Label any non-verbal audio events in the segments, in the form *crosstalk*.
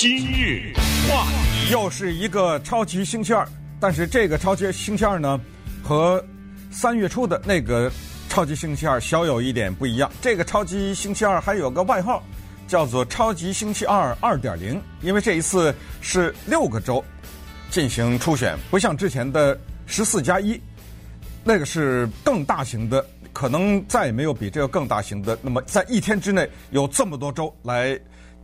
今日话题，又是一个超级星期二，但是这个超级星期二呢，和三月初的那个超级星期二小有一点不一样。这个超级星期二还有个外号，叫做“超级星期二二点零”，因为这一次是六个州进行初选，不像之前的十四加一，那个是更大型的。可能再也没有比这个更大型的。那么，在一天之内有这么多州来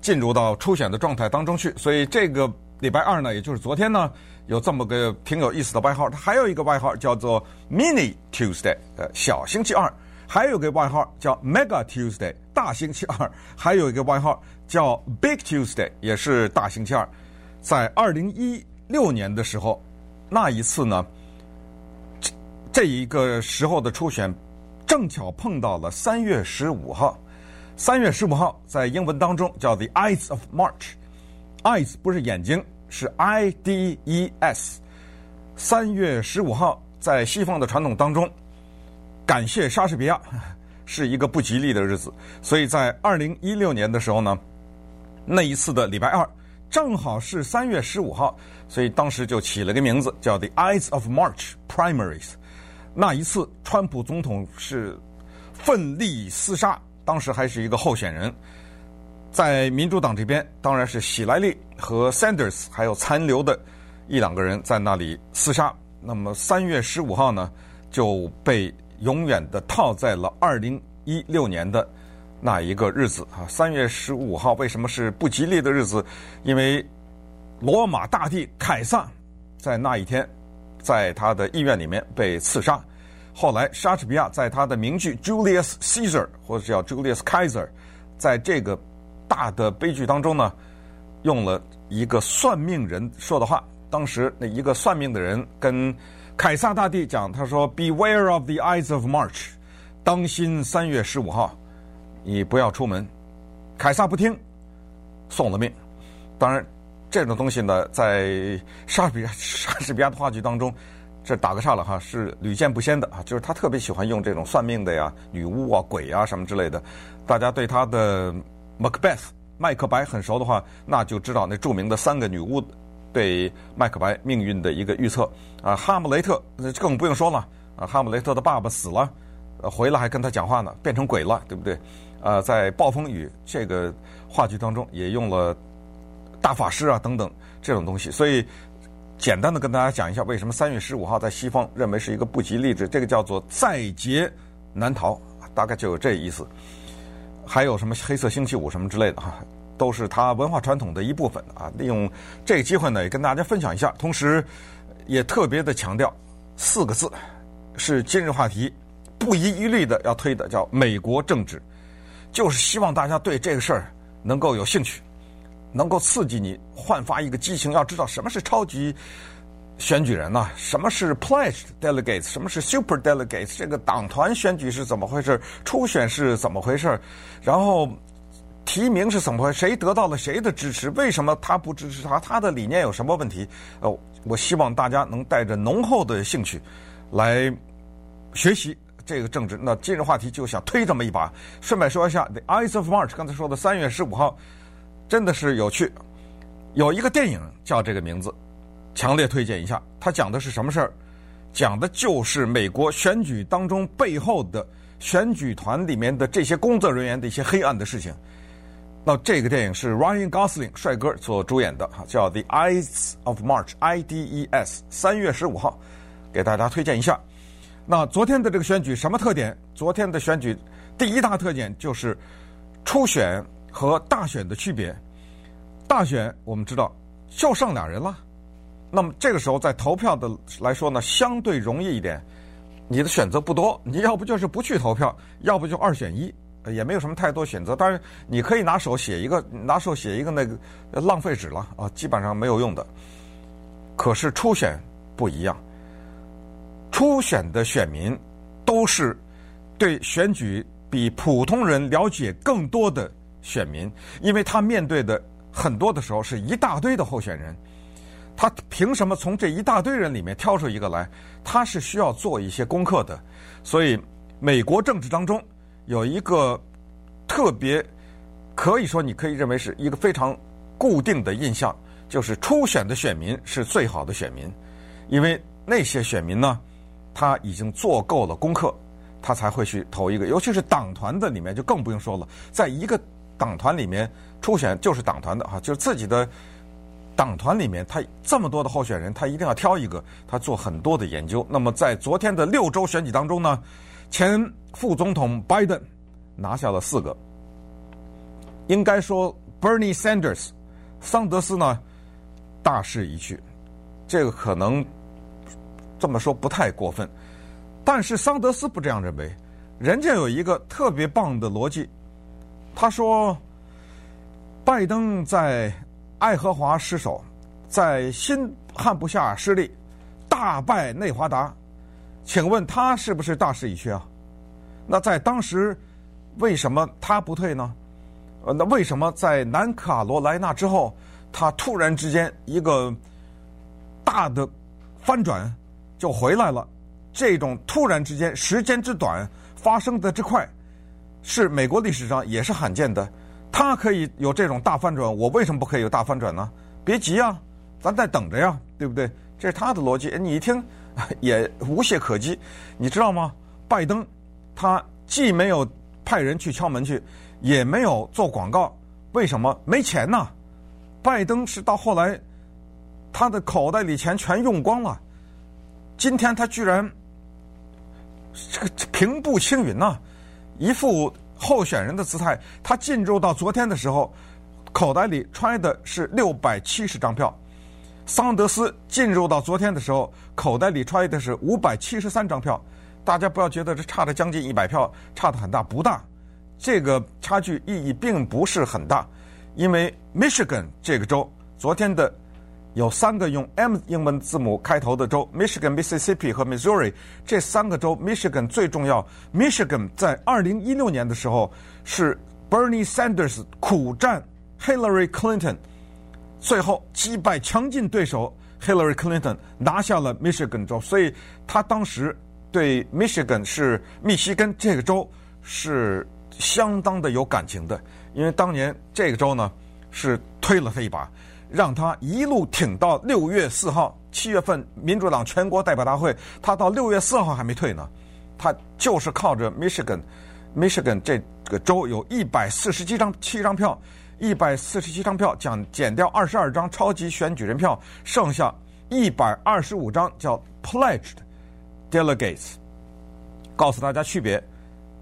进入到初选的状态当中去，所以这个礼拜二呢，也就是昨天呢，有这么个挺有意思的外号。它还有一个外号叫做 Mini Tuesday，呃，小星期二；还有个外号叫 Mega Tuesday，大星期二；还有一个外号叫 Big Tuesday，也是大星期二。在二零一六年的时候，那一次呢，这这一个时候的初选。正巧碰到了三月十五号，三月十五号在英文当中叫 The Eyes of March，Eyes 不是眼睛，是 I D E S。三月十五号在西方的传统当中，感谢莎士比亚是一个不吉利的日子，所以在二零一六年的时候呢，那一次的礼拜二正好是三月十五号，所以当时就起了个名字叫 The Eyes of March Primaries。那一次，川普总统是奋力厮杀，当时还是一个候选人，在民主党这边，当然是喜来利和 Sanders，还有残留的一两个人在那里厮杀。那么三月十五号呢，就被永远的套在了二零一六年的那一个日子啊。三月十五号为什么是不吉利的日子？因为罗马大帝凯撒在那一天。在他的医院里面被刺杀，后来莎士比亚在他的名剧《Julius Caesar》或者叫《Julius Kaiser》，在这个大的悲剧当中呢，用了一个算命人说的话。当时那一个算命的人跟凯撒大帝讲，他说：“Beware of the eyes of March，当心三月十五号，你不要出门。”凯撒不听，送了命。当然。这种东西呢，在莎士比亚莎士比亚的话剧当中，这打个岔了哈，是屡见不鲜的啊。就是他特别喜欢用这种算命的呀、女巫啊、鬼啊什么之类的。大家对他的《Macbeth》麦克白很熟的话，那就知道那著名的三个女巫对麦克白命运的一个预测啊。哈姆雷特更不用说了啊，哈姆雷特的爸爸死了，回来还跟他讲话呢，变成鬼了，对不对？呃，在《暴风雨》这个话剧当中也用了。大法师啊，等等这种东西，所以简单的跟大家讲一下，为什么三月十五号在西方认为是一个不吉利的，这个叫做在劫难逃，大概就有这意思。还有什么黑色星期五什么之类的哈，都是它文化传统的一部分啊。利用这个机会呢，也跟大家分享一下，同时也特别的强调四个字，是今日话题不遗余力的要推的，叫美国政治，就是希望大家对这个事儿能够有兴趣。能够刺激你焕发一个激情，要知道什么是超级选举人呐？什么是 pledged delegates？什么是 super delegates？这个党团选举是怎么回事？初选是怎么回事？然后提名是怎么回事？谁得到了谁的支持？为什么他不支持他？他的理念有什么问题？哦，我希望大家能带着浓厚的兴趣来学习这个政治。那今日话题就想推这么一把。顺便说一下，The Eyes of March，刚才说的三月十五号。真的是有趣，有一个电影叫这个名字，强烈推荐一下。它讲的是什么事儿？讲的就是美国选举当中背后的选举团里面的这些工作人员的一些黑暗的事情。那这个电影是 Ryan Gosling 帅哥所主演的，哈，叫《The Ides of March》（I D E S），三月十五号，给大家推荐一下。那昨天的这个选举什么特点？昨天的选举第一大特点就是初选和大选的区别。大选我们知道就剩俩人了，那么这个时候在投票的来说呢，相对容易一点，你的选择不多，你要不就是不去投票，要不就二选一，也没有什么太多选择。当然你可以拿手写一个，拿手写一个那个浪费纸了啊，基本上没有用的。可是初选不一样，初选的选民都是对选举比普通人了解更多的选民，因为他面对的。很多的时候是一大堆的候选人，他凭什么从这一大堆人里面挑出一个来？他是需要做一些功课的。所以，美国政治当中有一个特别可以说，你可以认为是一个非常固定的印象，就是初选的选民是最好的选民，因为那些选民呢，他已经做够了功课，他才会去投一个。尤其是党团的里面就更不用说了，在一个党团里面初选就是党团的哈，就是自己的党团里面，他这么多的候选人，他一定要挑一个，他做很多的研究。那么在昨天的六州选举当中呢，前副总统拜登拿下了四个，应该说。Bernie Sanders，桑德斯呢，大势已去，这个可能这么说不太过分，但是桑德斯不这样认为，人家有一个特别棒的逻辑，他说，拜登在爱荷华失守，在新罕布夏失利，大败内华达，请问他是不是大势已去啊？那在当时，为什么他不退呢？呃，那为什么在南卡罗来纳之后，他突然之间一个大的翻转就回来了？这种突然之间时间之短发生的之快，是美国历史上也是罕见的。他可以有这种大翻转，我为什么不可以有大翻转呢？别急啊，咱在等着呀，对不对？这是他的逻辑。你一听 *laughs* 也无懈可击，你知道吗？拜登他既没有派人去敲门去。也没有做广告，为什么没钱呢？拜登是到后来，他的口袋里钱全用光了，今天他居然这个平步青云呐，一副候选人的姿态。他进入到昨天的时候，口袋里揣的是六百七十张票；桑德斯进入到昨天的时候，口袋里揣的是五百七十三张票。大家不要觉得这差了将近一百票，差的很大，不大。这个差距意义并不是很大，因为 Michigan 这个州昨天的有三个用 M 英文字母开头的州，Michigan、Mississippi 和 Missouri 这三个州，Michigan 最重要。Michigan 在二零一六年的时候是 Bernie Sanders 苦战 Hillary Clinton，最后击败强劲对手 Hillary Clinton 拿下了 Michigan 州，所以他当时对 Michigan 是密西根这个州是。相当的有感情的，因为当年这个州呢是推了他一把，让他一路挺到六月四号，七月份民主党全国代表大会，他到六月四号还没退呢，他就是靠着 Michigan，Michigan 这个州有一百四十七张七张票，一百四十七张票将减掉二十二张超级选举人票，剩下一百二十五张叫 pledged delegates，告诉大家区别。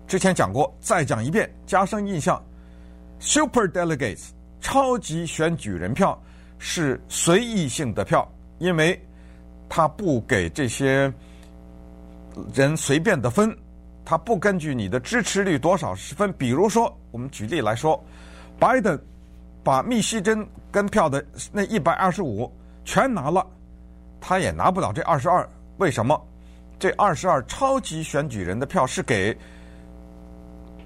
之前讲过，再讲一遍，加深印象。Super delegates 超级选举人票是随意性的票，因为他不给这些人随便的分，他不根据你的支持率多少分。比如说，我们举例来说，拜登把密西根跟票的那一百二十五全拿了，他也拿不了这二十二。为什么？这二十二超级选举人的票是给。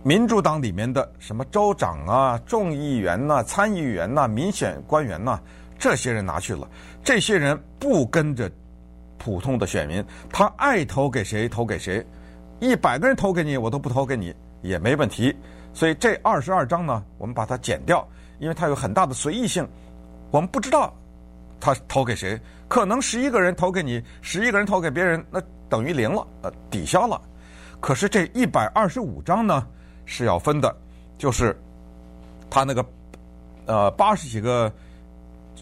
民主党里面的什么州长啊、众议员呐、参议员呐、民选官员呐、这些人拿去了。这些人不跟着普通的选民，他爱投给谁投给谁。一百个人投给你，我都不投给你也没问题。所以这二十二张呢，我们把它减掉，因为它有很大的随意性。我们不知道他投给谁，可能十一个人投给你，十一个人投给别人，那等于零了，呃，抵消了。可是这一百二十五张呢？是要分的，就是他那个呃八十几个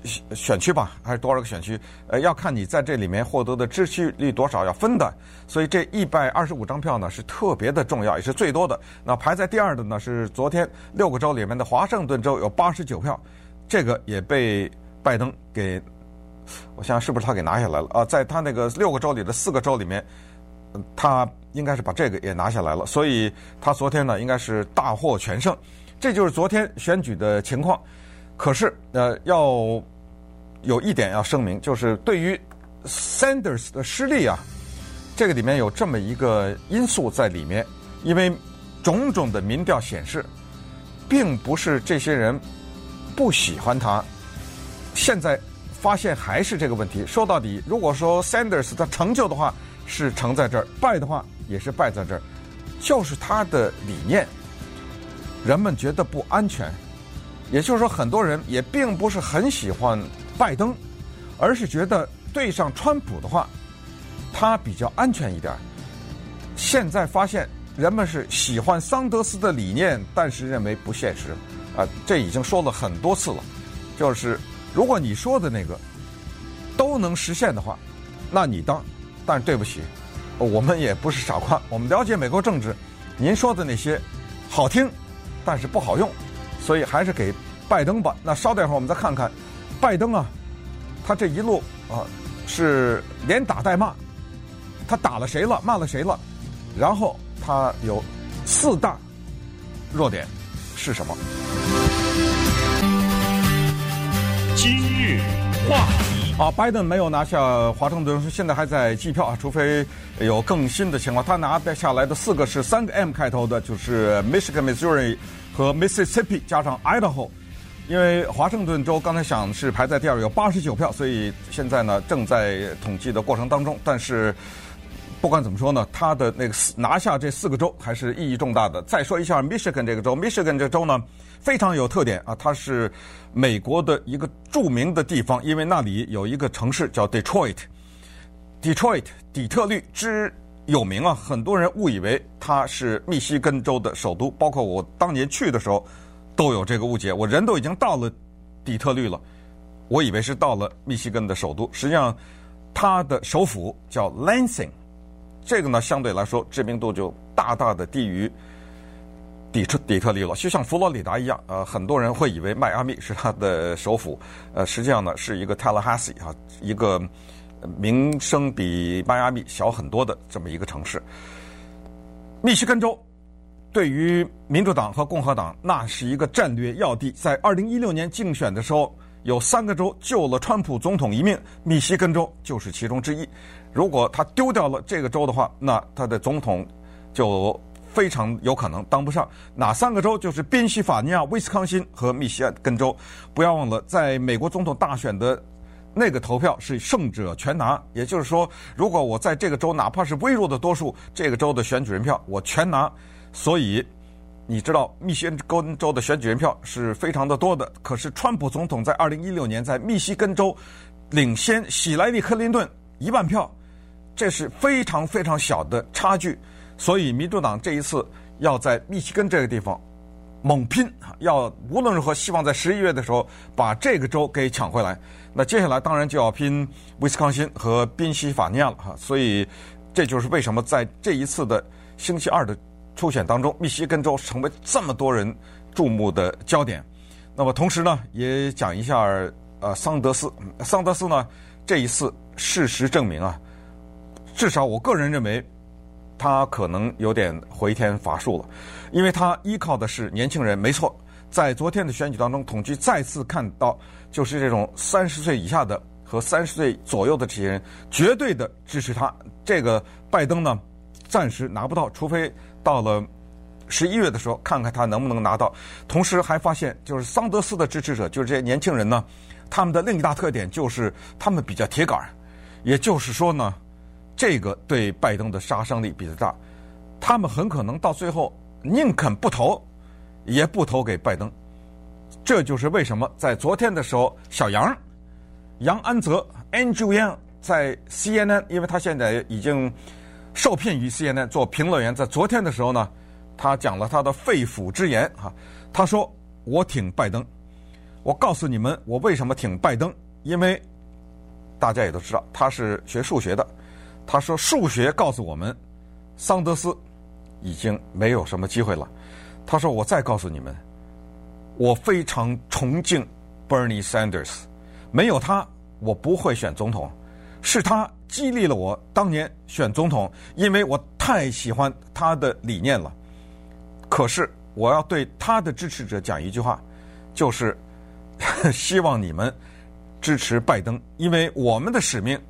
选区吧，还是多少个选区？呃，要看你在这里面获得的支持率多少要分的。所以这一百二十五张票呢是特别的重要，也是最多的。那排在第二的呢是昨天六个州里面的华盛顿州有八十九票，这个也被拜登给，我想想是不是他给拿下来了啊？在他那个六个州里的四个州里面，他。应该是把这个也拿下来了，所以他昨天呢应该是大获全胜，这就是昨天选举的情况。可是呃，要有一点要声明，就是对于 Sanders 的失利啊，这个里面有这么一个因素在里面，因为种种的民调显示，并不是这些人不喜欢他，现在发现还是这个问题。说到底，如果说 Sanders 的成就的话是成在这儿，败的话。也是败在这儿，就是他的理念，人们觉得不安全，也就是说，很多人也并不是很喜欢拜登，而是觉得对上川普的话，他比较安全一点。现在发现人们是喜欢桑德斯的理念，但是认为不现实。啊，这已经说了很多次了，就是如果你说的那个都能实现的话，那你当。但对不起，我们也不是傻瓜，我们了解美国政治。您说的那些好听，但是不好用，所以还是给拜登吧。那稍等一会儿，我们再看看拜登啊，他这一路啊是连打带骂，他打了谁了，骂了谁了，然后他有四大弱点是什么？今日话题。啊，拜登没有拿下华盛顿，现在还在计票啊，除非有更新的情况。他拿下来的四个是三个 M 开头的，就是 Michigan、Missouri 和 Mississippi 加上 Idaho。因为华盛顿州刚才想是排在第二，有八十九票，所以现在呢正在统计的过程当中。但是不管怎么说呢，他的那个拿下这四个州还是意义重大的。再说一下 Michigan 这个州，Michigan 这个州呢。非常有特点啊！它是美国的一个著名的地方，因为那里有一个城市叫 Detroit。Detroit 底特律之有名啊，很多人误以为它是密西根州的首都，包括我当年去的时候都有这个误解。我人都已经到了底特律了，我以为是到了密西根的首都，实际上它的首府叫 Lansing。这个呢，相对来说知名度就大大的低于。底特底特律了，就像佛罗里达一样，呃，很多人会以为迈阿密是它的首府，呃，实际上呢是一个 Tallahassee 啊，一个名声比迈阿密小很多的这么一个城市。密西根州对于民主党和共和党那是一个战略要地，在二零一六年竞选的时候，有三个州救了川普总统一命，密西根州就是其中之一。如果他丢掉了这个州的话，那他的总统就。非常有可能当不上。哪三个州？就是宾夕法尼亚、威斯康辛和密歇根州。不要忘了，在美国总统大选的那个投票是胜者全拿。也就是说，如果我在这个州哪怕是微弱的多数，这个州的选举人票我全拿。所以你知道，密歇根州的选举人票是非常的多的。可是，川普总统在二零一六年在密西根州领先希莱莉·克林顿一万票，这是非常非常小的差距。所以，民主党这一次要在密西根这个地方猛拼，要无论如何希望在十一月的时候把这个州给抢回来。那接下来当然就要拼威斯康辛和宾夕法尼亚了哈。所以，这就是为什么在这一次的星期二的初选当中，密西根州成为这么多人注目的焦点。那么，同时呢，也讲一下呃桑德斯。桑德斯呢，这一次事实证明啊，至少我个人认为。他可能有点回天乏术了，因为他依靠的是年轻人。没错，在昨天的选举当中，统计再次看到，就是这种三十岁以下的和三十岁左右的这些人，绝对的支持他。这个拜登呢，暂时拿不到，除非到了十一月的时候，看看他能不能拿到。同时还发现，就是桑德斯的支持者，就是这些年轻人呢，他们的另一大特点就是他们比较铁杆，也就是说呢。这个对拜登的杀伤力比较大，他们很可能到最后宁肯不投，也不投给拜登。这就是为什么在昨天的时候，小杨杨安泽 Andrew Yang 在 CNN，因为他现在已经受聘于 CNN 做评论员，在昨天的时候呢，他讲了他的肺腑之言哈，他说：“我挺拜登，我告诉你们，我为什么挺拜登？因为大家也都知道，他是学数学的。”他说：“数学告诉我们，桑德斯已经没有什么机会了。”他说：“我再告诉你们，我非常崇敬 Bernie Sanders，没有他，我不会选总统。是他激励了我当年选总统，因为我太喜欢他的理念了。可是我要对他的支持者讲一句话，就是 *laughs* 希望你们支持拜登，因为我们的使命。”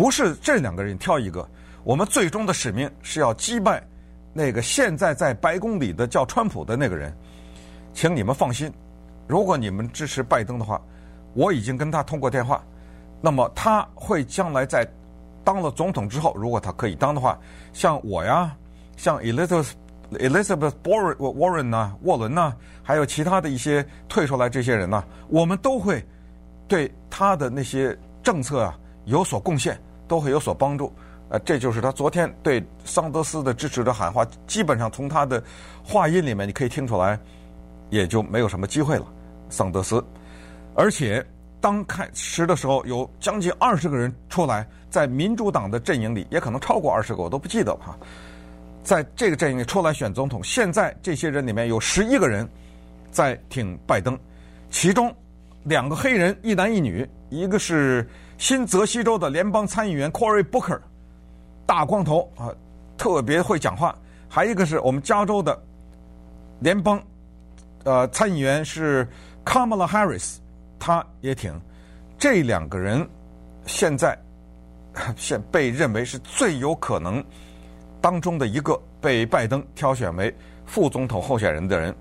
不是这两个人挑一个，我们最终的使命是要击败那个现在在白宫里的叫川普的那个人。请你们放心，如果你们支持拜登的话，我已经跟他通过电话，那么他会将来在当了总统之后，如果他可以当的话，像我呀，像 Elizabeth Elizabeth Warren 啊，沃伦呢，还有其他的一些退出来这些人呢，我们都会对他的那些政策啊有所贡献，都会有所帮助。呃，这就是他昨天对桑德斯的支持者喊话，基本上从他的话音里面你可以听出来，也就没有什么机会了。桑德斯，而且当开始的时候有将近二十个人出来，在民主党的阵营里，也可能超过二十个，我都不记得了哈。在这个阵营里出来选总统，现在这些人里面有十一个人在挺拜登，其中两个黑人，一男一女，一个是新泽西州的联邦参议员 Cory Booker。大光头啊，特别会讲话。还一个是我们加州的联邦呃参议员是 Kamala Harris，他也挺。这两个人现在现被认为是最有可能当中的一个被拜登挑选为副总统候选人的人，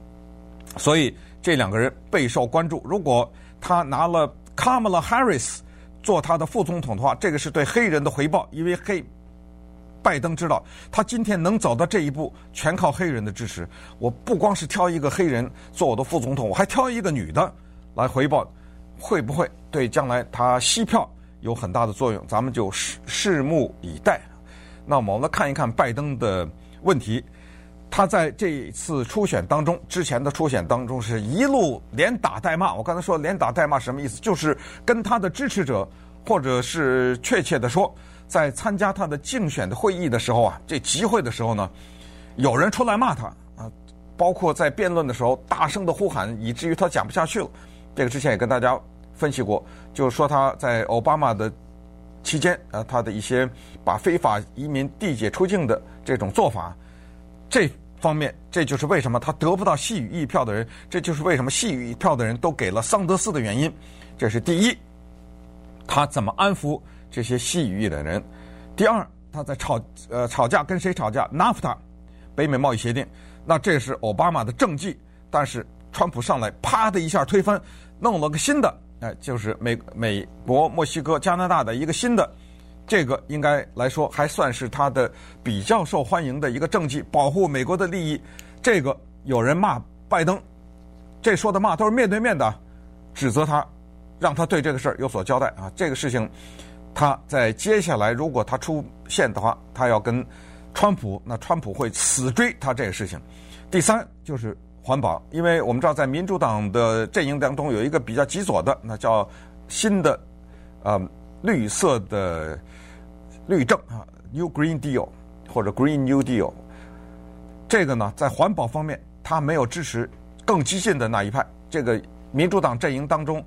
所以这两个人备受关注。如果他拿了 Kamala Harris 做他的副总统的话，这个是对黑人的回报，因为黑。拜登知道，他今天能走到这一步，全靠黑人的支持。我不光是挑一个黑人做我的副总统，我还挑一个女的来回报，会不会对将来他吸票有很大的作用？咱们就拭拭目以待。那么我们来看一看拜登的问题。他在这一次初选当中，之前的初选当中是一路连打带骂。我刚才说连打带骂什么意思？就是跟他的支持者，或者是确切的说。在参加他的竞选的会议的时候啊，这集会的时候呢，有人出来骂他啊，包括在辩论的时候大声的呼喊，以至于他讲不下去了。这个之前也跟大家分析过，就是说他在奥巴马的期间啊，他的一些把非法移民递解出境的这种做法，这方面，这就是为什么他得不到细语一票的人，这就是为什么细语一票的人都给了桑德斯的原因。这是第一，他怎么安抚？这些细语义的人，第二，他在吵呃吵架，跟谁吵架？NAFTA，北美贸易协定，那这是奥巴马的政绩，但是川普上来啪的一下推翻，弄了个新的，哎，就是美美国、墨西哥、加拿大的一个新的，这个应该来说还算是他的比较受欢迎的一个政绩，保护美国的利益。这个有人骂拜登，这说的骂都是面对面的，指责他，让他对这个事儿有所交代啊，这个事情。他在接下来，如果他出现的话，他要跟川普，那川普会死追他这个事情。第三就是环保，因为我们知道在民主党的阵营当中有一个比较极左的，那叫新的呃绿色的绿政啊，New Green Deal 或者 Green New Deal。这个呢，在环保方面，他没有支持更激进的那一派。这个民主党阵营当中。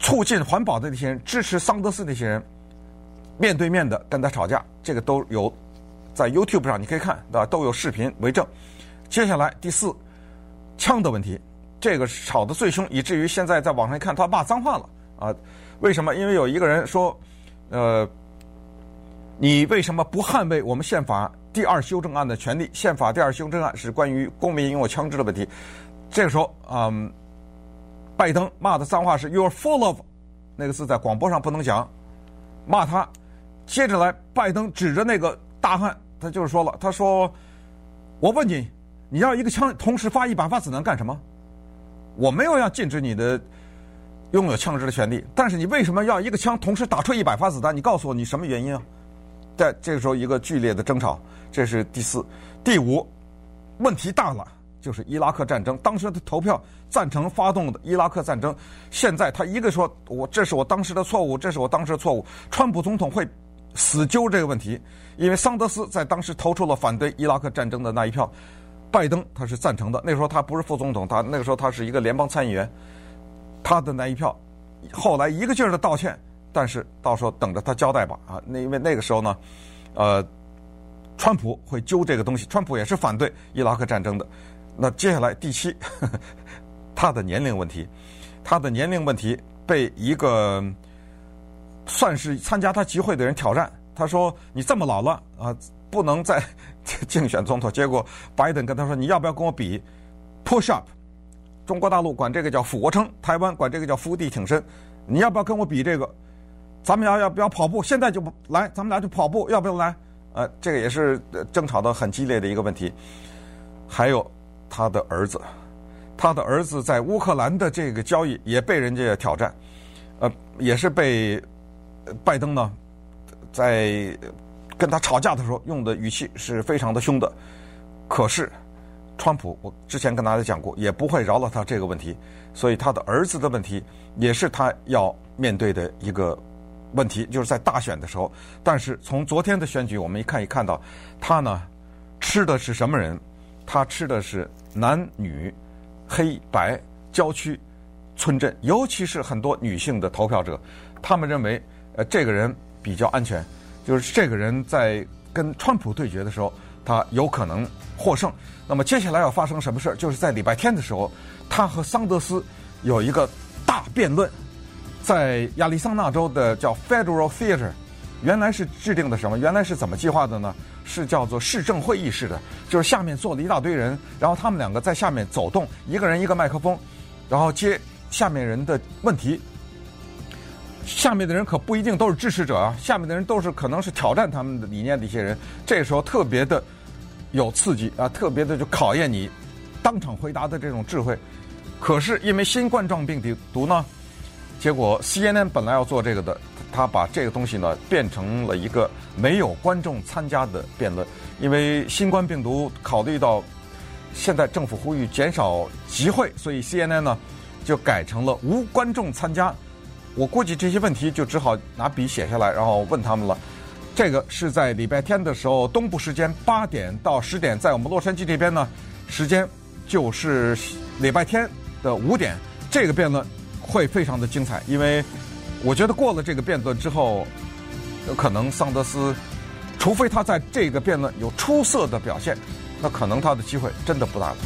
促进环保的那些人，支持桑德斯那些人，面对面的跟他吵架，这个都有在 YouTube 上你可以看，对吧？都有视频为证。接下来第四，枪的问题，这个吵得最凶，以至于现在在网上一看他骂脏话了啊！为什么？因为有一个人说，呃，你为什么不捍卫我们宪法第二修正案的权利？宪法第二修正案是关于公民拥有枪支的问题。这个时候，嗯。拜登骂的脏话是 “you're full of”，那个字在广播上不能讲，骂他。接着来，拜登指着那个大汉，他就是说了：“他说，我问你，你要一个枪同时发一百发子弹干什么？我没有要禁止你的拥有枪支的权利，但是你为什么要一个枪同时打出一百发子弹？你告诉我，你什么原因啊？”在这个时候，一个剧烈的争吵，这是第四、第五，问题大了。就是伊拉克战争，当时的投票赞成发动的伊拉克战争，现在他一个说，我这是我当时的错误，这是我当时的错误。川普总统会死揪这个问题，因为桑德斯在当时投出了反对伊拉克战争的那一票，拜登他是赞成的。那时候他不是副总统，他那个时候他是一个联邦参议员，他的那一票，后来一个劲儿的道歉，但是到时候等着他交代吧啊，那因为那个时候呢，呃，川普会揪这个东西，川普也是反对伊拉克战争的。那接下来第七，呵呵，他的年龄问题，他的年龄问题被一个算是参加他集会的人挑战。他说：“你这么老了啊，不能再 *laughs* 竞选总统。”结果拜登跟他说：“你要不要跟我比 push up？中国大陆管这个叫俯卧撑，台湾管这个叫伏地挺身。你要不要跟我比这个？咱们要要不要跑步？现在就来，咱们俩就跑步，要不要来？呃，这个也是争吵的很激烈的一个问题。还有他的儿子，他的儿子在乌克兰的这个交易也被人家挑战，呃，也是被拜登呢在跟他吵架的时候用的语气是非常的凶的。可是，川普我之前跟大家讲过，也不会饶了他这个问题，所以他的儿子的问题也是他要面对的一个问题，就是在大选的时候。但是从昨天的选举，我们一看一看到他呢。吃的是什么人？他吃的是男女、黑白、郊区、村镇，尤其是很多女性的投票者，他们认为，呃，这个人比较安全，就是这个人在跟川普对决的时候，他有可能获胜。那么接下来要发生什么事儿？就是在礼拜天的时候，他和桑德斯有一个大辩论，在亚利桑那州的叫 Federal Theater。原来是制定的什么？原来是怎么计划的呢？是叫做市政会议式的，就是下面坐了一大堆人，然后他们两个在下面走动，一个人一个麦克风，然后接下面人的问题。下面的人可不一定都是支持者啊，下面的人都是可能是挑战他们的理念的一些人。这时候特别的有刺激啊，特别的就考验你当场回答的这种智慧。可是因为新冠状病毒呢，结果 CNN 本来要做这个的。他把这个东西呢变成了一个没有观众参加的辩论，因为新冠病毒考虑到现在政府呼吁减少集会，所以 CNN 呢就改成了无观众参加。我估计这些问题就只好拿笔写下来，然后问他们了。这个是在礼拜天的时候，东部时间八点到十点，在我们洛杉矶这边呢，时间就是礼拜天的五点。这个辩论会非常的精彩，因为。我觉得过了这个辩论之后，有可能桑德斯，除非他在这个辩论有出色的表现，那可能他的机会真的不大了。